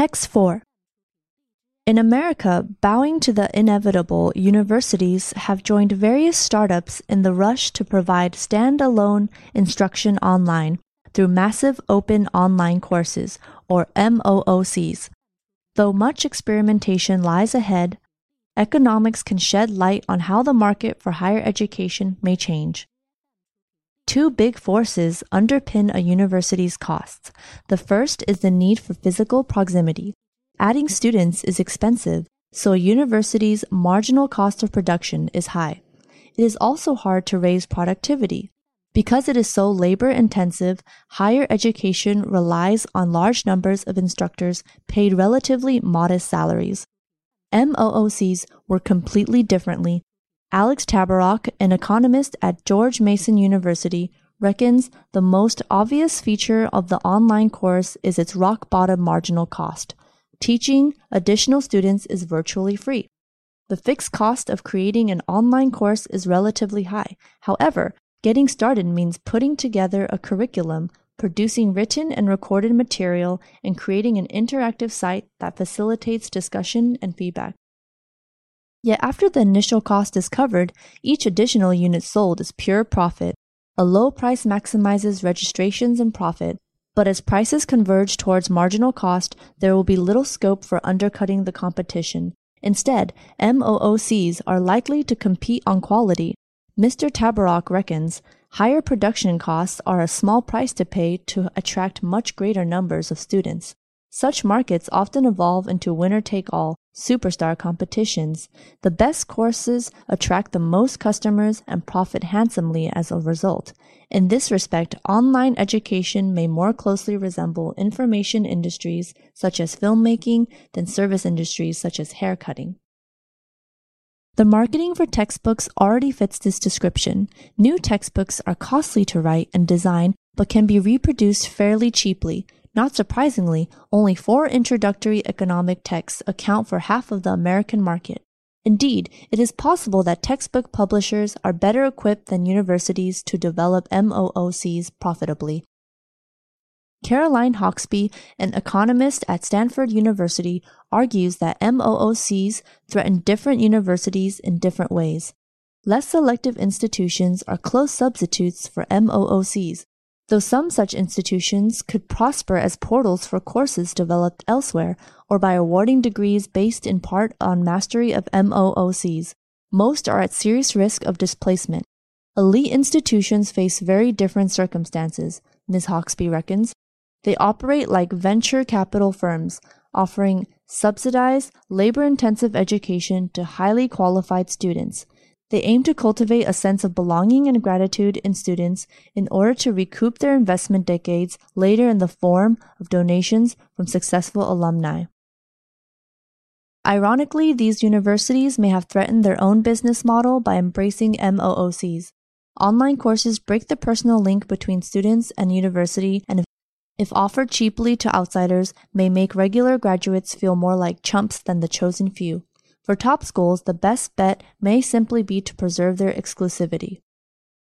Text 4 In America, bowing to the inevitable, universities have joined various startups in the rush to provide standalone instruction online through massive open online courses, or MOOCs. Though much experimentation lies ahead, economics can shed light on how the market for higher education may change. Two big forces underpin a university's costs. The first is the need for physical proximity. Adding students is expensive, so a university's marginal cost of production is high. It is also hard to raise productivity. Because it is so labor intensive, higher education relies on large numbers of instructors paid relatively modest salaries. MOOCs work completely differently. Alex Tabarrok, an economist at George Mason University, reckons the most obvious feature of the online course is its rock bottom marginal cost. Teaching additional students is virtually free. The fixed cost of creating an online course is relatively high. However, Getting started means putting together a curriculum, producing written and recorded material, and creating an interactive site that facilitates discussion and feedback. Yet after the initial cost is covered, each additional unit sold is pure profit. A low price maximizes registrations and profit, but as prices converge towards marginal cost, there will be little scope for undercutting the competition. Instead, MOOCs are likely to compete on quality, Mr. Tabarrok reckons higher production costs are a small price to pay to attract much greater numbers of students. Such markets often evolve into winner take all superstar competitions. The best courses attract the most customers and profit handsomely as a result. In this respect, online education may more closely resemble information industries such as filmmaking than service industries such as haircutting. The marketing for textbooks already fits this description. New textbooks are costly to write and design, but can be reproduced fairly cheaply. Not surprisingly, only four introductory economic texts account for half of the American market. Indeed, it is possible that textbook publishers are better equipped than universities to develop MOOCs profitably. Caroline Hoxby, an economist at Stanford University, argues that MOOCs threaten different universities in different ways. Less selective institutions are close substitutes for MOOCs, though some such institutions could prosper as portals for courses developed elsewhere or by awarding degrees based in part on mastery of MOOCs. Most are at serious risk of displacement. Elite institutions face very different circumstances, Ms. Hoxby reckons, they operate like venture capital firms, offering subsidized, labor intensive education to highly qualified students. They aim to cultivate a sense of belonging and gratitude in students in order to recoup their investment decades later in the form of donations from successful alumni. Ironically, these universities may have threatened their own business model by embracing MOOCs. Online courses break the personal link between students and university and if offered cheaply to outsiders, may make regular graduates feel more like chumps than the chosen few. For top schools, the best bet may simply be to preserve their exclusivity.